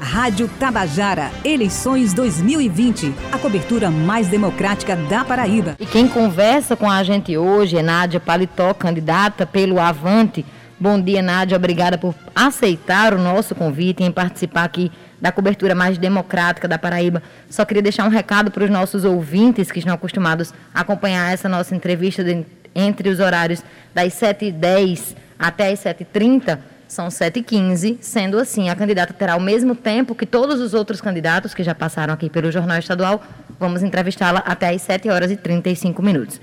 Rádio Tabajara, eleições 2020, a cobertura mais democrática da Paraíba. E quem conversa com a gente hoje é Nádia Paletó, candidata pelo Avante. Bom dia, Nádia. Obrigada por aceitar o nosso convite em participar aqui da cobertura mais democrática da Paraíba. Só queria deixar um recado para os nossos ouvintes que estão acostumados a acompanhar essa nossa entrevista de, entre os horários das 7h10 até as 7h30 são 7h15, sendo assim, a candidata terá o mesmo tempo que todos os outros candidatos que já passaram aqui pelo Jornal Estadual. Vamos entrevistá-la até às 7 horas e 35 minutos.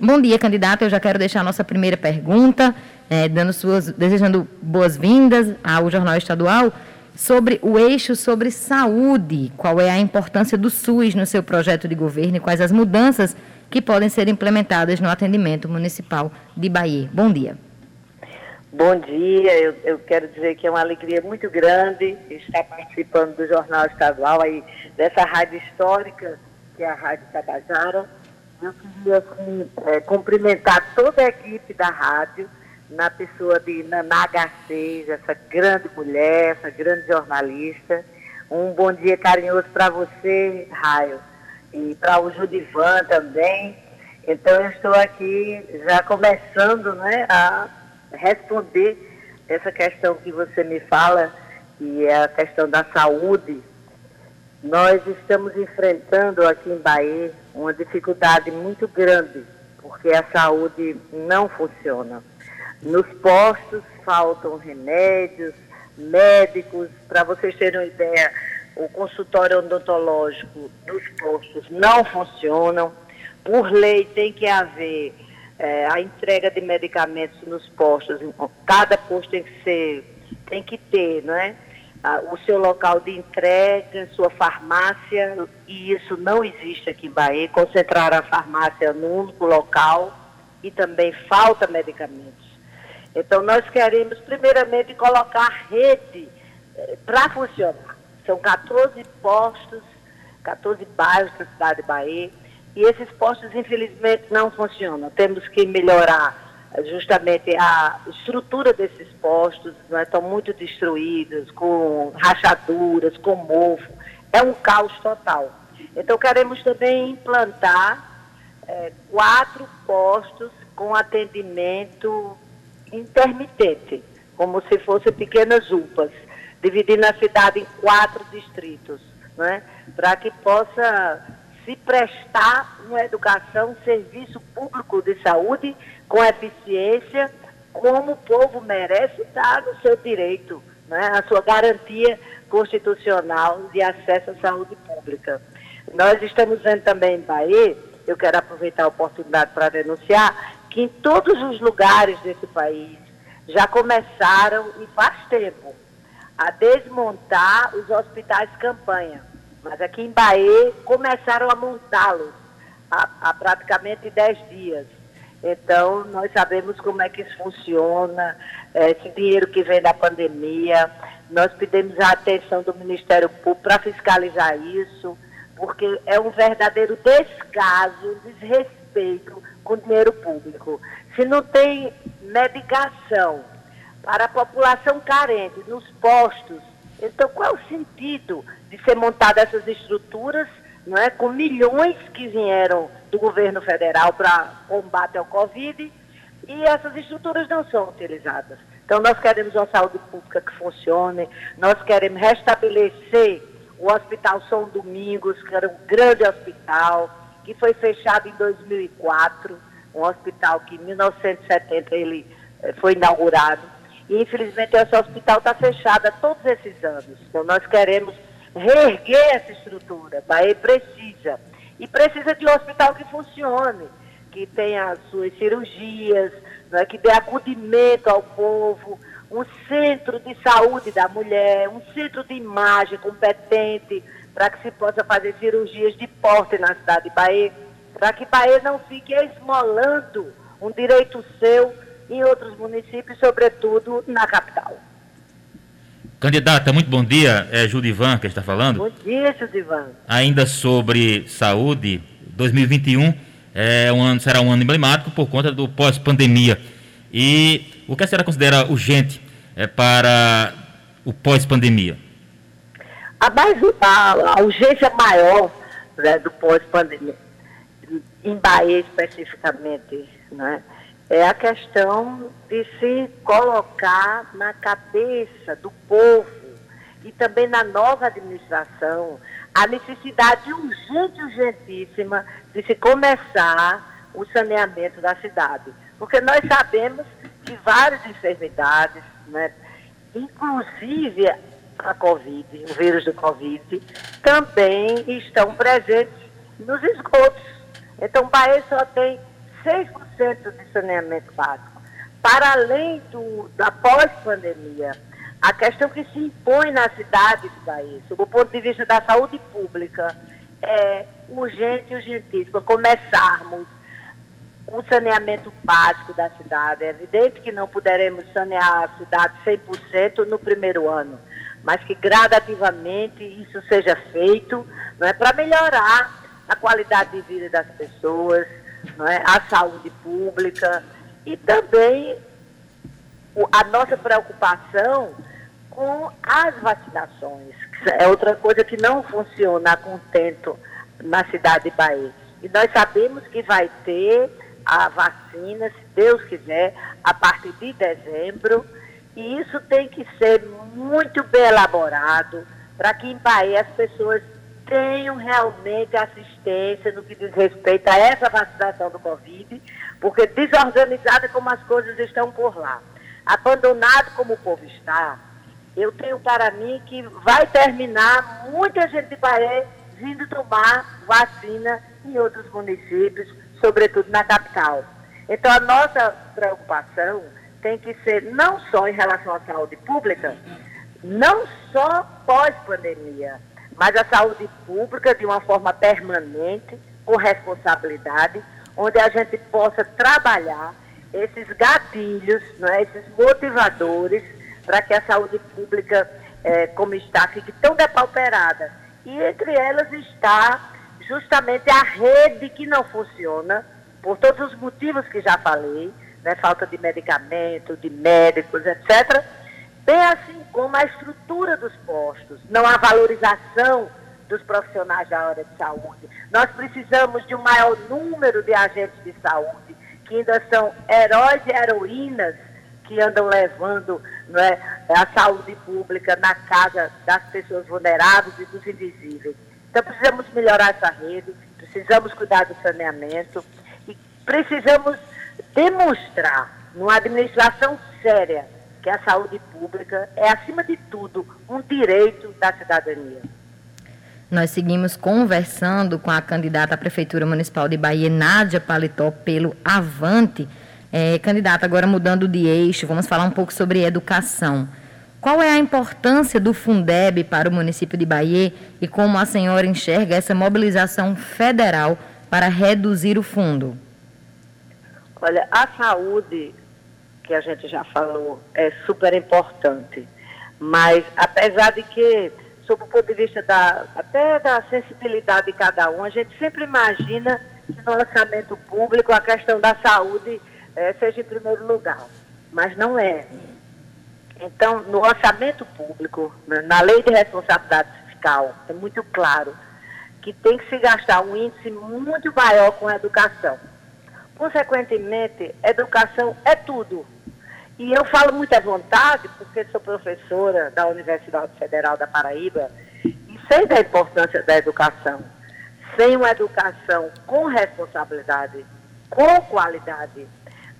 Bom dia, candidata. Eu já quero deixar a nossa primeira pergunta, é, dando suas, desejando boas-vindas ao Jornal Estadual sobre o eixo sobre saúde. Qual é a importância do SUS no seu projeto de governo e quais as mudanças que podem ser implementadas no atendimento municipal de Bahia. Bom dia. Bom dia, eu, eu, quero dizer que é uma alegria muito grande estar participando do Jornal Estadual aí, dessa rádio histórica, que é a Rádio Tabajara. Eu queria assim, é, cumprimentar toda a equipe da rádio, na pessoa de Naná Garcês, essa grande mulher, essa grande jornalista. Um bom dia carinhoso para você, Raio, e para o Judivan também. Então, eu estou aqui já começando né, a responder essa questão que você me fala, que é a questão da saúde. Nós estamos enfrentando aqui em Bahia uma dificuldade muito grande, porque a saúde não funciona. Nos postos faltam remédios, médicos. Para vocês terem uma ideia, o consultório odontológico dos postos não funcionam. Por lei tem que haver é, a entrega de medicamentos nos postos, cada posto tem que ser, tem que ter, não é? o seu local de entrega, sua farmácia, e isso não existe aqui em Bahia, concentrar a farmácia num único local e também falta medicamentos. Então nós queremos primeiramente colocar rede eh, para funcionar. São 14 postos, 14 bairros da cidade de Bahia, e esses postos, infelizmente, não funcionam. Temos que melhorar justamente a estrutura desses postos, não é? estão muito destruídos, com rachaduras, com mofo. É um caos total. Então, queremos também implantar é, quatro postos com atendimento intermitente, como se fossem pequenas UPAs, dividindo a cidade em quatro distritos, né? para que possa se prestar uma educação, um serviço público de saúde com eficiência, como o povo merece dar no seu direito, né, a sua garantia constitucional de acesso à saúde pública. Nós estamos vendo também em Bahia, eu quero aproveitar a oportunidade para denunciar, que em todos os lugares desse país já começaram, e faz tempo, a desmontar os hospitais campanha mas aqui em Bahia começaram a montá-los há, há praticamente 10 dias. Então, nós sabemos como é que isso funciona, é, esse dinheiro que vem da pandemia. Nós pedimos a atenção do Ministério Público para fiscalizar isso, porque é um verdadeiro descaso, desrespeito com o dinheiro público. Se não tem medicação para a população carente nos postos, então qual é o sentido de ser montadas essas estruturas, não é, com milhões que vieram do governo federal para combate ao Covid, e essas estruturas não são utilizadas. Então, nós queremos uma saúde pública que funcione, nós queremos restabelecer o Hospital São Domingos, que era um grande hospital, que foi fechado em 2004, um hospital que em 1970 ele eh, foi inaugurado. E, infelizmente, esse hospital está fechado há todos esses anos. Então, nós queremos reerguer essa estrutura. Bahia precisa. E precisa de um hospital que funcione, que tenha as suas cirurgias, é, que dê acudimento ao povo, um centro de saúde da mulher, um centro de imagem competente para que se possa fazer cirurgias de porte na cidade de Bahia, para que Bahia não fique esmolando um direito seu em outros municípios, sobretudo na capital. Candidata, muito bom dia. É Judivan que está falando. Bom dia, Judivan. Ainda sobre saúde, 2021 é um ano, será um ano emblemático por conta do pós-pandemia. E o que a senhora considera urgente é, para o pós-pandemia? a, mais, a, a urgência maior né, do pós-pandemia, em Bahia especificamente, né, é a questão de se colocar na cabeça do povo e também na nova administração a necessidade urgente urgentíssima de se começar o saneamento da cidade. Porque nós sabemos que várias enfermidades, né, inclusive a Covid, o vírus do Covid, também estão presentes nos esgotos. Então, o Bahia só tem 6% de saneamento básico. Para além do, da pós-pandemia, a questão que se impõe na cidade do Bahia, sob o ponto de vista da saúde pública, é urgente e urgentíssimo começarmos o saneamento básico da cidade. É evidente que não poderemos sanear a cidade 100% no primeiro ano, mas que gradativamente isso seja feito não é, para melhorar a qualidade de vida das pessoas, não é, a saúde pública e também a nossa preocupação com as vacinações, que é outra coisa que não funciona a contento na cidade de Bahia. E nós sabemos que vai ter a vacina, se Deus quiser, a partir de dezembro. E isso tem que ser muito bem elaborado para que em Bahia as pessoas tenham realmente assistência no que diz respeito a essa vacinação do Covid, porque desorganizada como as coisas estão por lá, abandonado como o povo está, eu tenho para mim que vai terminar muita gente de Bahia vindo tomar vacina em outros municípios, sobretudo na capital. Então, a nossa preocupação tem que ser não só em relação à saúde pública, não só pós-pandemia, mas a saúde pública de uma forma permanente, com responsabilidade, onde a gente possa trabalhar esses gatilhos, é, esses motivadores, para que a saúde pública, é, como está, fique tão depauperada. E entre elas está justamente a rede que não funciona, por todos os motivos que já falei, né, falta de medicamento, de médicos, etc., bem assim como a estrutura dos postos, não há valorização dos profissionais da área de saúde. Nós precisamos de um maior número de agentes de saúde, que ainda são heróis e heroínas que andam levando é, a saúde pública na casa das pessoas vulneráveis e dos invisíveis. Então precisamos melhorar essa rede, precisamos cuidar do saneamento e precisamos demonstrar numa administração séria que a saúde pública é, acima de tudo, um direito da cidadania. Nós seguimos conversando com a candidata à Prefeitura Municipal de Bahia, Nádia Paletó, pelo Avante. É, candidata, agora mudando de eixo, vamos falar um pouco sobre educação. Qual é a importância do Fundeb para o município de Bahia e como a senhora enxerga essa mobilização federal para reduzir o fundo? Olha, a saúde, que a gente já falou, é super importante. Mas, apesar de que, sob o ponto de vista da, até da sensibilidade de cada um, a gente sempre imagina que no orçamento público a questão da saúde é, seja em primeiro lugar. Mas não é. Então, no orçamento público, né, na lei de responsabilidade fiscal, é muito claro que tem que se gastar um índice muito maior com a educação. Consequentemente, educação é tudo. E eu falo muito à vontade, porque sou professora da Universidade Federal da Paraíba e sei da importância da educação. Sem uma educação com responsabilidade, com qualidade,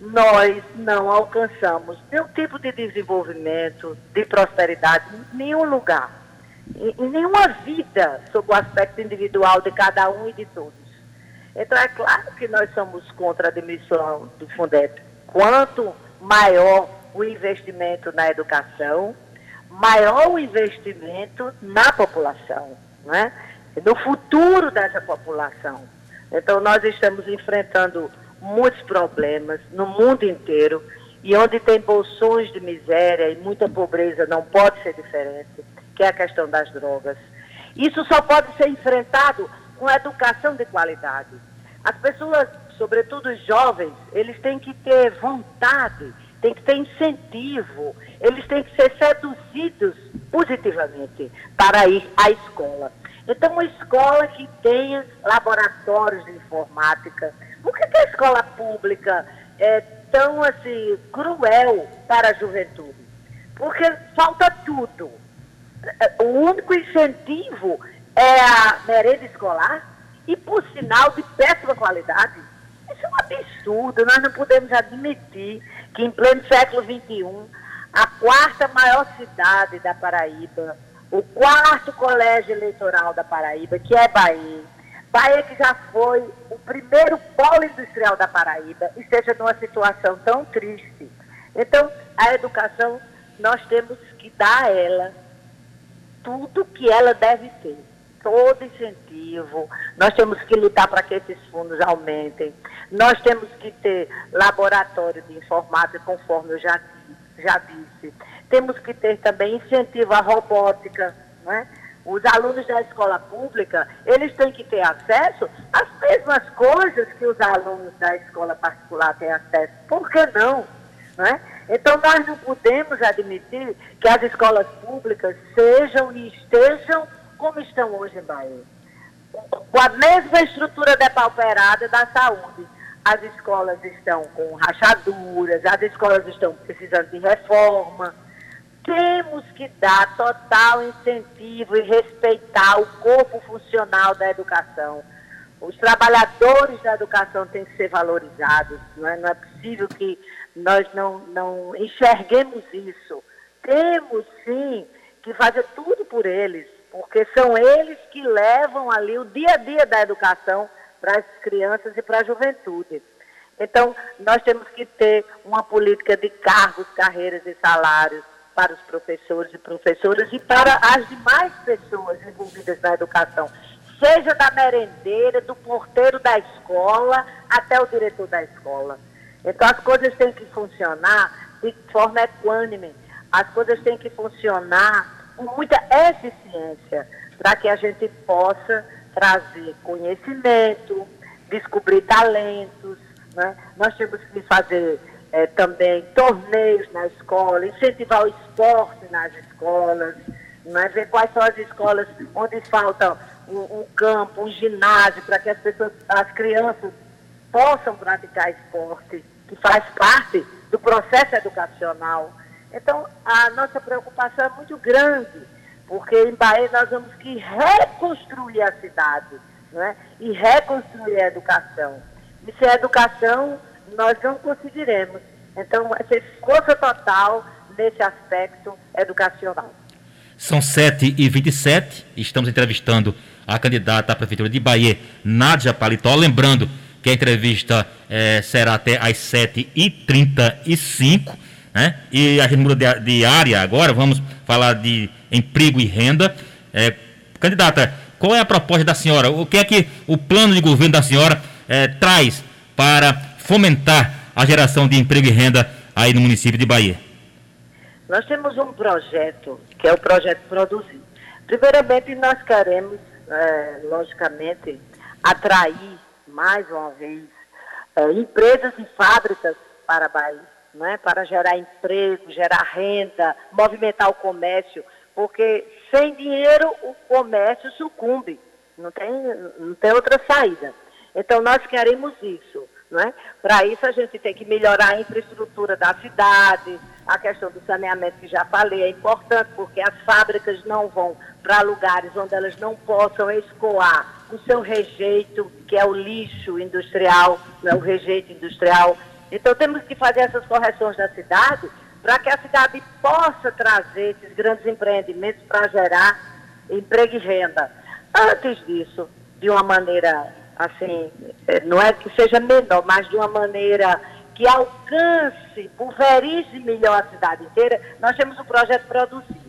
nós não alcançamos nenhum tipo de desenvolvimento, de prosperidade, em nenhum lugar, em, nenhuma vida, sob o aspecto individual de cada um e de todos. Então, é claro que nós somos contra a demissão do Fundeb. Quanto maior o investimento na educação, maior o investimento na população, né? no futuro dessa população. Então, nós estamos enfrentando muitos problemas no mundo inteiro e onde tem bolsões de miséria e muita pobreza não pode ser diferente, que é a questão das drogas. Isso só pode ser enfrentado com educação de qualidade. As pessoas, sobretudo os jovens, eles têm que ter vontade tem que ter incentivo, eles têm que ser seduzidos positivamente para ir à escola. Então, uma escola que tenha laboratórios de informática. Por que, que a escola pública é tão assim cruel para a juventude? Porque falta tudo. O único incentivo é a merenda escolar e, por sinal, de péssima qualidade. Isso é um absurdo. Nós não podemos admitir que, em pleno século XXI, a quarta maior cidade da Paraíba, o quarto colégio eleitoral da Paraíba, que é Bahia, Bahia que já foi o primeiro polo industrial da Paraíba, esteja numa situação tão triste. Então, a educação, nós temos que dar a ela tudo que ela deve ter todo incentivo, nós temos que lutar para que esses fundos aumentem, nós temos que ter laboratório de informática, conforme eu já, já disse, temos que ter também incentivo à robótica, né? Os alunos da escola pública, eles têm que ter acesso às mesmas coisas que os alunos da escola particular têm acesso. Por que não? Né? Então, nós não podemos admitir que as escolas públicas sejam e estejam como estão hoje em Bahia. Com a mesma estrutura depauperada da saúde. As escolas estão com rachaduras, as escolas estão precisando de reforma. Temos que dar total incentivo e respeitar o corpo funcional da educação. Os trabalhadores da educação têm que ser valorizados. Não é, não é possível que nós não, não enxerguemos isso. Temos, sim, que fazer tudo por eles porque são eles que levam ali o dia a dia da educação para as crianças e para a juventude. Então, nós temos que ter uma política de cargos, carreiras e salários para os professores e professoras e para as demais pessoas envolvidas na educação, seja da merendeira, do porteiro da escola, até o diretor da escola. Então, as coisas têm que funcionar de forma equânime, as coisas têm que funcionar muita eficiência para que a gente possa trazer conhecimento, descobrir talentos. Né? Nós temos que fazer é, também torneios na escola, incentivar o esporte nas escolas, né? ver quais são as escolas onde falta um, um campo, um ginásio, para que as pessoas, as crianças possam praticar esporte, que faz parte do processo educacional. Então, a nossa preocupação é muito grande, porque em Bahia nós vamos que reconstruir a cidade, né? e reconstruir a educação. E sem a educação, nós não conseguiremos. Então, ser força total nesse aspecto educacional. São 7h27, estamos entrevistando a candidata à Prefeitura de Bahia, Nádia Paletó. Lembrando que a entrevista é, será até às 7h35 né? E a gente muda de, de área agora, vamos falar de emprego e renda. É, candidata, qual é a proposta da senhora? O que é que o plano de governo da senhora é, traz para fomentar a geração de emprego e renda aí no município de Bahia? Nós temos um projeto, que é o projeto Produzir. Primeiramente, nós queremos, é, logicamente, atrair mais uma vez é, empresas e fábricas para Bahia né, para gerar emprego, gerar renda, movimentar o comércio, porque sem dinheiro o comércio sucumbe, não tem, não tem outra saída. Então nós queremos isso. Né? Para isso a gente tem que melhorar a infraestrutura da cidade, a questão do saneamento que já falei é importante, porque as fábricas não vão para lugares onde elas não possam escoar o seu rejeito, que é o lixo industrial, né, o rejeito industrial, então temos que fazer essas correções na cidade para que a cidade possa trazer esses grandes empreendimentos para gerar emprego e renda. Antes disso, de uma maneira assim, eh, não é que seja menor, mas de uma maneira que alcance, pulverize melhor a cidade inteira, nós temos o projeto Produzir,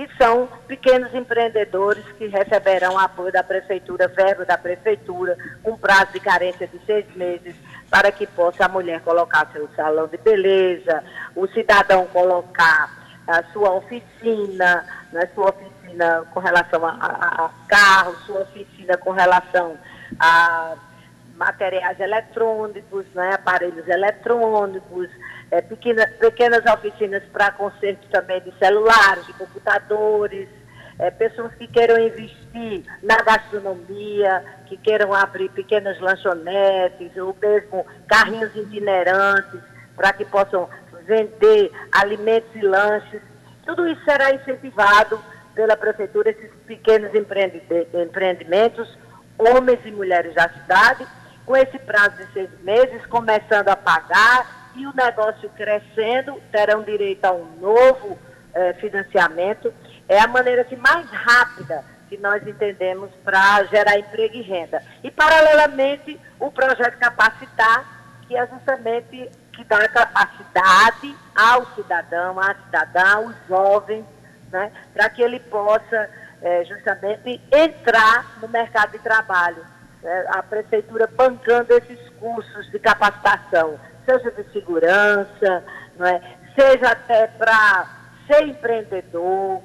que são pequenos empreendedores que receberão apoio da prefeitura, verbo da prefeitura, com prazo de carência de seis meses, para que possa a mulher colocar seu salão de beleza, o cidadão colocar a sua oficina, né, sua oficina com relação a, a, a carro, sua oficina com relação a materiais eletrônicos, né, aparelhos eletrônicos, é, pequena, pequenas oficinas para conserto também de celulares, de computadores, é, pessoas que queiram investir na gastronomia, que queiram abrir pequenas lanchonetes, ou mesmo carrinhos itinerantes, para que possam vender alimentos e lanches. Tudo isso será incentivado pela Prefeitura, esses pequenos empreendimentos, homens e mulheres da cidade, com esse prazo de seis meses, começando a pagar e o negócio crescendo, terão direito a um novo eh, financiamento é a maneira assim, mais rápida que nós entendemos para gerar emprego e renda. E, paralelamente, o projeto Capacitar, que é justamente que dá capacidade ao cidadão, à cidadã, aos jovens, né, para que ele possa é, justamente entrar no mercado de trabalho. É, a prefeitura bancando esses cursos de capacitação, seja de segurança, não é, seja até para ser empreendedor,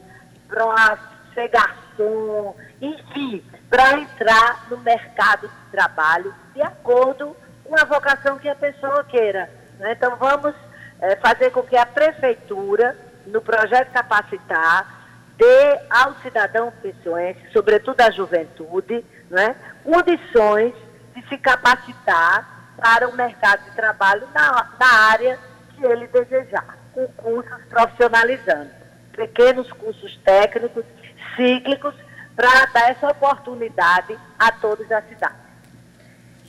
para ser garçom, enfim, para entrar no mercado de trabalho de acordo com a vocação que a pessoa queira. Né? Então, vamos é, fazer com que a prefeitura, no projeto Capacitar, dê ao cidadão pessoense, sobretudo à juventude, né, condições de se capacitar para o mercado de trabalho na, na área que ele desejar, com cursos profissionalizantes pequenos cursos técnicos, cíclicos, para dar essa oportunidade a todos da cidade.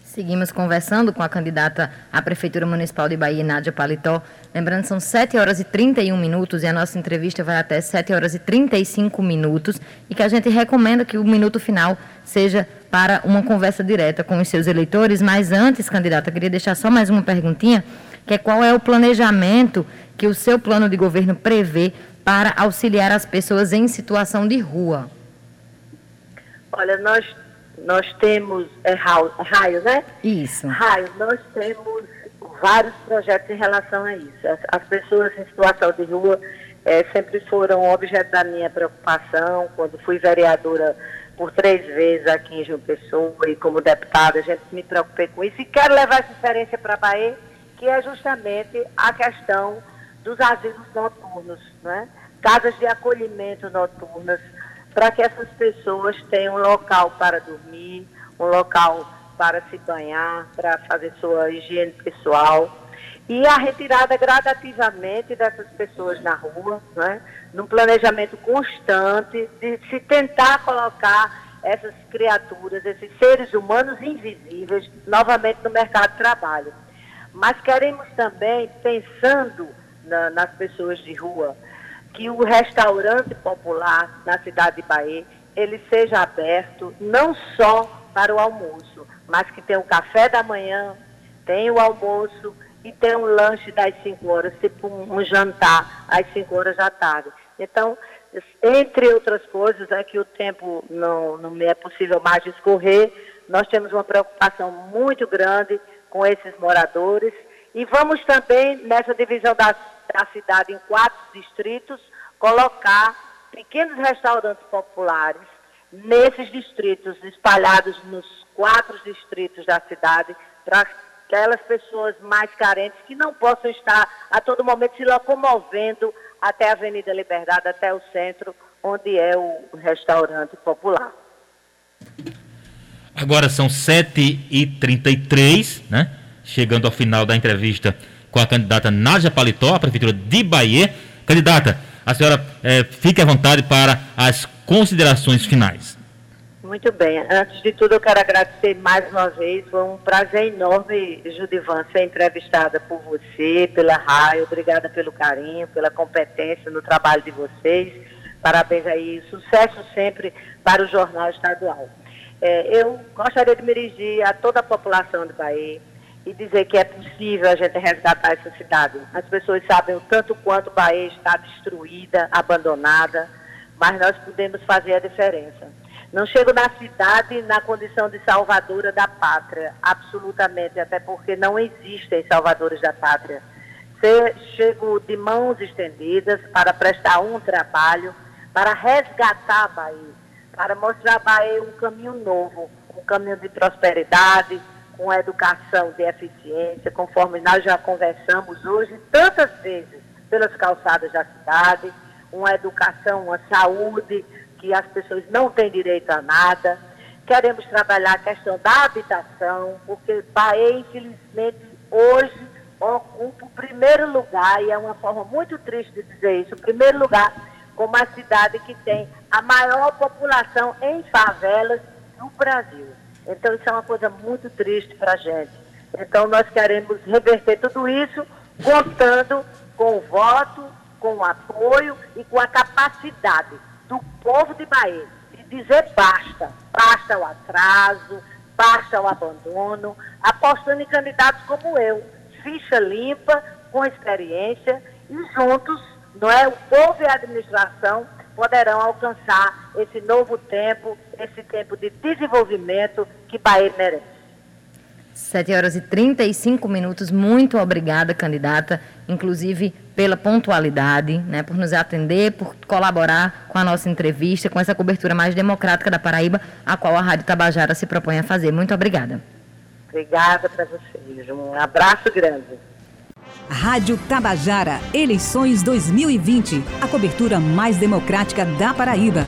Seguimos conversando com a candidata à Prefeitura Municipal de Bahia, Nádia Paletó. Lembrando, são 7 horas e 31 minutos e a nossa entrevista vai até 7 horas e 35 minutos e que a gente recomenda que o minuto final seja para uma conversa direta com os seus eleitores. Mas antes, candidata, queria deixar só mais uma perguntinha, que é qual é o planejamento que o seu plano de governo prevê para auxiliar as pessoas em situação de rua? Olha, nós, nós temos é, raio, né? Isso. Raio, nós temos vários projetos em relação a isso. As, as pessoas em situação de rua é, sempre foram objeto da minha preocupação. Quando fui vereadora por três vezes aqui em João Pessoa e como deputada, a gente me preocupei com isso. E quero levar essa experiência para a Bahia, que é justamente a questão dos asilos noturnos, né? casas de acolhimento noturnas, para que essas pessoas tenham um local para dormir, um local para se banhar, para fazer sua higiene pessoal. E a retirada gradativamente dessas pessoas na rua, né? num planejamento constante de se tentar colocar essas criaturas, esses seres humanos invisíveis, novamente no mercado de trabalho. Mas queremos também, pensando na, nas pessoas de rua, que o restaurante popular na cidade de Bahia, ele seja aberto não só para o almoço, mas que tenha o café da manhã, tem o almoço e tem um lanche das 5 horas, tipo um, jantar às 5 horas da tarde. Então, entre outras coisas, é que o tempo não, não é possível mais discorrer, nós temos uma preocupação muito grande com esses moradores e vamos também, nessa divisão da, da cidade em quatro distritos, colocar pequenos restaurantes populares nesses distritos, espalhados nos quatro distritos da cidade, para aquelas pessoas mais carentes que não possam estar a todo momento se locomovendo até a Avenida Liberdade, até o centro, onde é o restaurante popular. Agora são 7h33, né? chegando ao final da entrevista com a candidata Nádia Paletó, a Prefeitura de Bahia. Candidata, a senhora é, fique à vontade para as considerações finais. Muito bem. Antes de tudo, eu quero agradecer mais uma vez. Foi um prazer enorme, Judivan, ser entrevistada por você, pela Raio. Obrigada pelo carinho, pela competência no trabalho de vocês. Parabéns aí. Sucesso sempre para o Jornal Estadual. É, eu gostaria de me dirigir a toda a população do Bahia e dizer que é possível a gente resgatar essa cidade. As pessoas sabem o tanto quanto Bahia está destruída, abandonada, mas nós podemos fazer a diferença. Não chego na cidade na condição de salvadora da pátria, absolutamente, até porque não existem salvadores da pátria. Chego de mãos estendidas para prestar um trabalho, para resgatar a Bahia, para mostrar a Bahia um caminho novo, um caminho de prosperidade, com educação de eficiência, conforme nós já conversamos hoje tantas vezes pelas calçadas da cidade, uma educação, uma saúde, que as pessoas não têm direito a nada. Queremos trabalhar a questão da habitação, porque Bahia, infelizmente, hoje ocupa o primeiro lugar, e é uma forma muito triste de dizer isso, o primeiro lugar como a cidade que tem a maior população em favelas no Brasil. Então isso é uma coisa muito triste para a gente. Então nós queremos reverter tudo isso, contando com o voto, com o apoio e com a capacidade do povo de Bahia de dizer basta, basta o atraso, basta o abandono, apostando em candidatos como eu, ficha limpa, com experiência e juntos, não é, o povo e a administração poderão alcançar esse novo tempo, esse tempo de desenvolvimento que Bahia merece. 7 horas e 35 minutos. Muito obrigada, candidata, inclusive pela pontualidade, né, por nos atender, por colaborar com a nossa entrevista, com essa cobertura mais democrática da Paraíba, a qual a Rádio Tabajara se propõe a fazer. Muito obrigada. Obrigada para vocês. Um abraço grande. Rádio Tabajara, eleições 2020, a cobertura mais democrática da Paraíba.